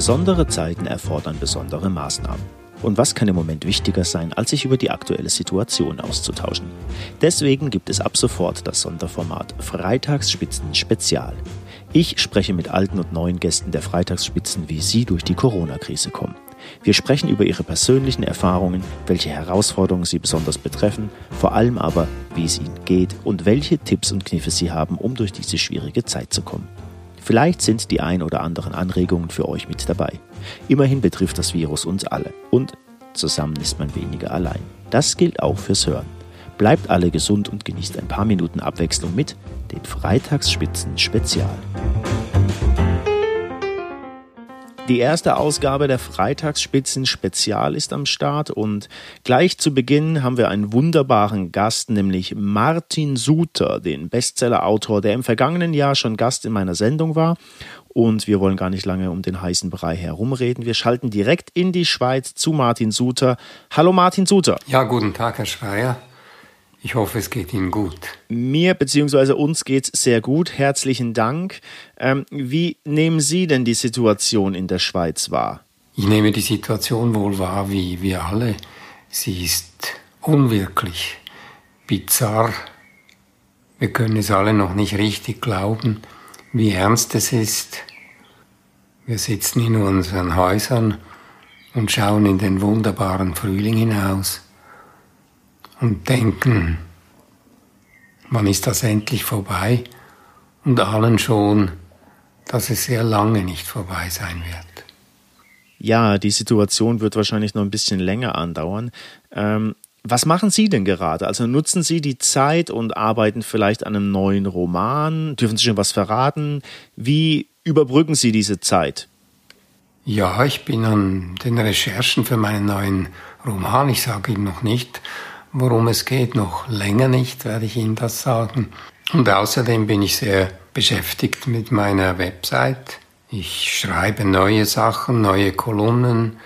Besondere Zeiten erfordern besondere Maßnahmen. Und was kann im Moment wichtiger sein, als sich über die aktuelle Situation auszutauschen? Deswegen gibt es ab sofort das Sonderformat Freitagsspitzen Spezial. Ich spreche mit alten und neuen Gästen der Freitagsspitzen, wie sie durch die Corona-Krise kommen. Wir sprechen über ihre persönlichen Erfahrungen, welche Herausforderungen sie besonders betreffen, vor allem aber, wie es ihnen geht und welche Tipps und Kniffe sie haben, um durch diese schwierige Zeit zu kommen. Vielleicht sind die ein oder anderen Anregungen für euch mit dabei. Immerhin betrifft das Virus uns alle und zusammen ist man weniger allein. Das gilt auch fürs Hören. Bleibt alle gesund und genießt ein paar Minuten Abwechslung mit den Freitagsspitzen Spezial. Die erste Ausgabe der Freitagsspitzen Spezial ist am Start und gleich zu Beginn haben wir einen wunderbaren Gast, nämlich Martin Suter, den Bestsellerautor, der im vergangenen Jahr schon Gast in meiner Sendung war. Und wir wollen gar nicht lange um den heißen Brei herumreden. Wir schalten direkt in die Schweiz zu Martin Suter. Hallo Martin Suter. Ja, guten Tag, Herr Schreier. Ich hoffe, es geht Ihnen gut. Mir bzw. uns geht es sehr gut. Herzlichen Dank. Ähm, wie nehmen Sie denn die Situation in der Schweiz wahr? Ich nehme die Situation wohl wahr wie wir alle. Sie ist unwirklich, bizarr. Wir können es alle noch nicht richtig glauben, wie ernst es ist. Wir sitzen in unseren Häusern und schauen in den wunderbaren Frühling hinaus und denken, wann ist das endlich vorbei und ahnen schon, dass es sehr lange nicht vorbei sein wird. Ja, die Situation wird wahrscheinlich noch ein bisschen länger andauern. Ähm, was machen Sie denn gerade? Also nutzen Sie die Zeit und arbeiten vielleicht an einem neuen Roman? Dürfen Sie schon was verraten? Wie überbrücken Sie diese Zeit? Ja, ich bin an den Recherchen für meinen neuen Roman. Ich sage Ihnen noch nicht, Worum es geht, noch länger nicht, werde ich Ihnen das sagen. Und außerdem bin ich sehr beschäftigt mit meiner Website. Ich schreibe neue Sachen, neue Kolumnen,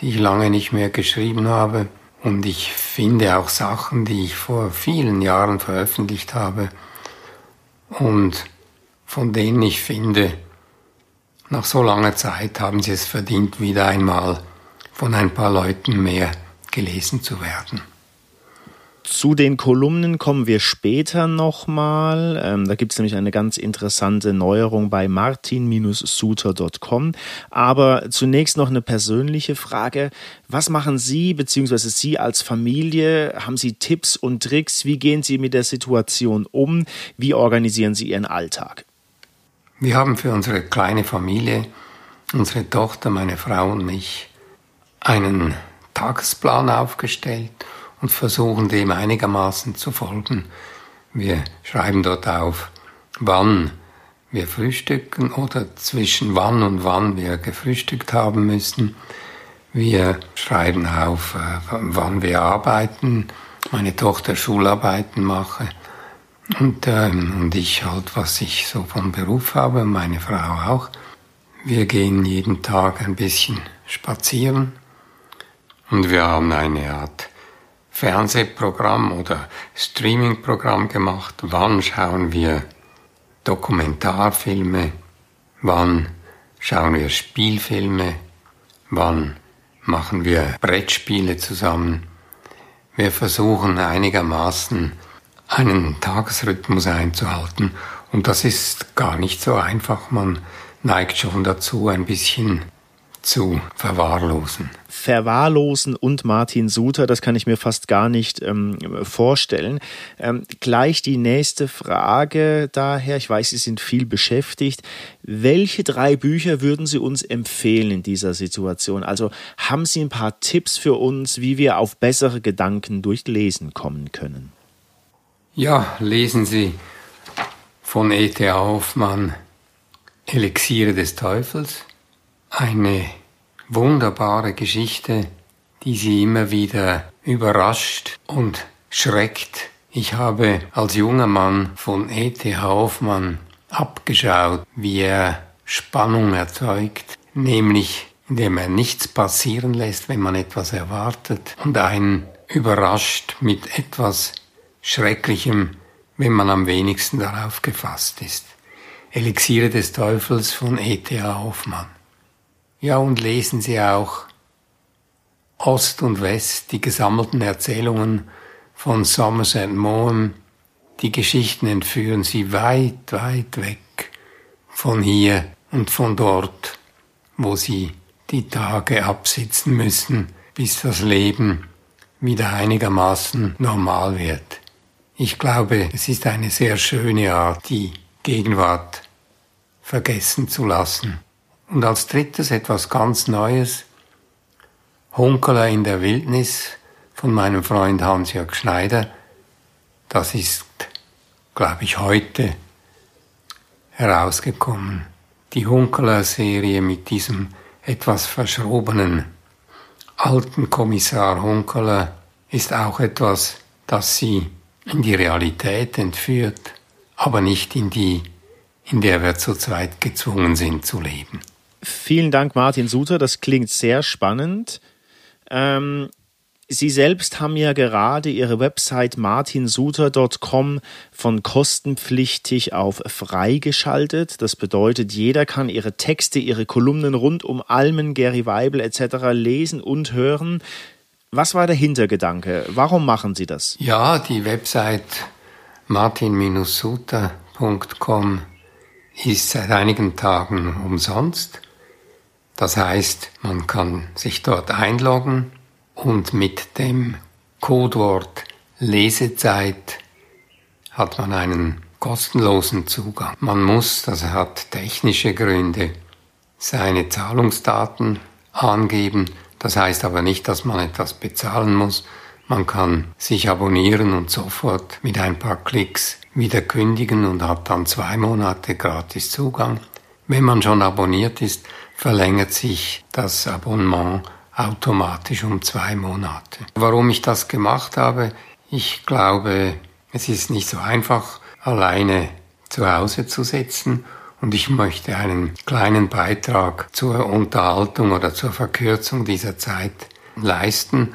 die ich lange nicht mehr geschrieben habe. Und ich finde auch Sachen, die ich vor vielen Jahren veröffentlicht habe und von denen ich finde, nach so langer Zeit haben sie es verdient, wieder einmal von ein paar Leuten mehr gelesen zu werden. Zu den Kolumnen kommen wir später nochmal. Ähm, da gibt es nämlich eine ganz interessante Neuerung bei martin-suter.com. Aber zunächst noch eine persönliche Frage. Was machen Sie bzw. Sie als Familie? Haben Sie Tipps und Tricks? Wie gehen Sie mit der Situation um? Wie organisieren Sie Ihren Alltag? Wir haben für unsere kleine Familie, unsere Tochter, meine Frau und mich, einen Tagesplan aufgestellt und versuchen dem einigermaßen zu folgen. Wir schreiben dort auf, wann wir frühstücken oder zwischen wann und wann wir gefrühstückt haben müssen. Wir schreiben auf, äh, wann wir arbeiten, meine Tochter Schularbeiten mache und, ähm, und ich halt, was ich so vom Beruf habe, meine Frau auch. Wir gehen jeden Tag ein bisschen spazieren und wir haben eine Art Fernsehprogramm oder Streamingprogramm gemacht. Wann schauen wir Dokumentarfilme? Wann schauen wir Spielfilme? Wann machen wir Brettspiele zusammen? Wir versuchen einigermaßen einen Tagesrhythmus einzuhalten und das ist gar nicht so einfach. Man neigt schon dazu, ein bisschen zu verwahrlosen. Verwahrlosen und Martin Suter, das kann ich mir fast gar nicht ähm, vorstellen. Ähm, gleich die nächste Frage daher, ich weiß, Sie sind viel beschäftigt. Welche drei Bücher würden Sie uns empfehlen in dieser Situation? Also haben Sie ein paar Tipps für uns, wie wir auf bessere Gedanken durch Lesen kommen können? Ja, lesen Sie von E.T. Hoffmann Elixiere des Teufels eine wunderbare Geschichte, die sie immer wieder überrascht und schreckt. Ich habe als junger Mann von E.T. Hoffmann abgeschaut, wie er Spannung erzeugt, nämlich indem er nichts passieren lässt, wenn man etwas erwartet und einen überrascht mit etwas Schrecklichem, wenn man am wenigsten darauf gefasst ist. Elixiere des Teufels von E.T.A. Hoffmann. Ja, und lesen Sie auch Ost und West, die gesammelten Erzählungen von Somerset Maugham. Die Geschichten entführen Sie weit, weit weg von hier und von dort, wo Sie die Tage absitzen müssen, bis das Leben wieder einigermaßen normal wird. Ich glaube, es ist eine sehr schöne Art, die Gegenwart vergessen zu lassen. Und als drittes etwas ganz Neues, Hunkeler in der Wildnis von meinem Freund Hans-Jörg Schneider. Das ist, glaube ich, heute herausgekommen. Die Hunkeler-Serie mit diesem etwas verschrobenen alten Kommissar Hunkeler ist auch etwas, das sie in die Realität entführt, aber nicht in die, in der wir zurzeit gezwungen sind zu leben. Vielen Dank, Martin Suter. Das klingt sehr spannend. Ähm, Sie selbst haben ja gerade Ihre Website martinsuter.com von kostenpflichtig auf freigeschaltet. Das bedeutet, jeder kann Ihre Texte, Ihre Kolumnen rund um Almen, Gary Weibel etc. lesen und hören. Was war der Hintergedanke? Warum machen Sie das? Ja, die Website martin-suter.com ist seit einigen Tagen umsonst. Das heißt, man kann sich dort einloggen und mit dem Codewort Lesezeit hat man einen kostenlosen Zugang. Man muss, das hat technische Gründe, seine Zahlungsdaten angeben. Das heißt aber nicht, dass man etwas bezahlen muss. Man kann sich abonnieren und sofort mit ein paar Klicks wieder kündigen und hat dann zwei Monate gratis Zugang. Wenn man schon abonniert ist, verlängert sich das Abonnement automatisch um zwei Monate. Warum ich das gemacht habe, ich glaube, es ist nicht so einfach, alleine zu Hause zu sitzen und ich möchte einen kleinen Beitrag zur Unterhaltung oder zur Verkürzung dieser Zeit leisten.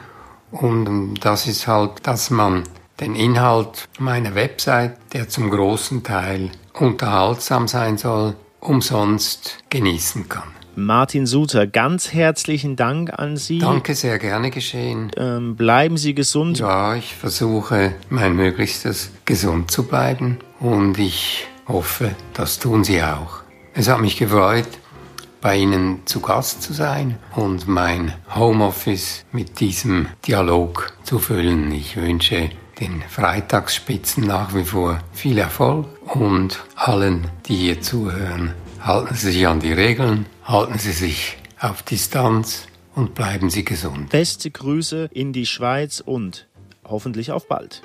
Und das ist halt, dass man den Inhalt meiner Website, der zum großen Teil unterhaltsam sein soll, umsonst genießen kann. Martin Suter, ganz herzlichen Dank an Sie. Danke, sehr gerne geschehen. Ähm, bleiben Sie gesund. Ja, ich versuche mein Möglichstes, gesund zu bleiben und ich hoffe, das tun Sie auch. Es hat mich gefreut, bei Ihnen zu Gast zu sein und mein Homeoffice mit diesem Dialog zu füllen. Ich wünsche den Freitagsspitzen nach wie vor viel Erfolg und allen, die hier zuhören, halten Sie sich an die Regeln halten Sie sich auf Distanz und bleiben Sie gesund. Beste Grüße in die Schweiz und hoffentlich auf bald.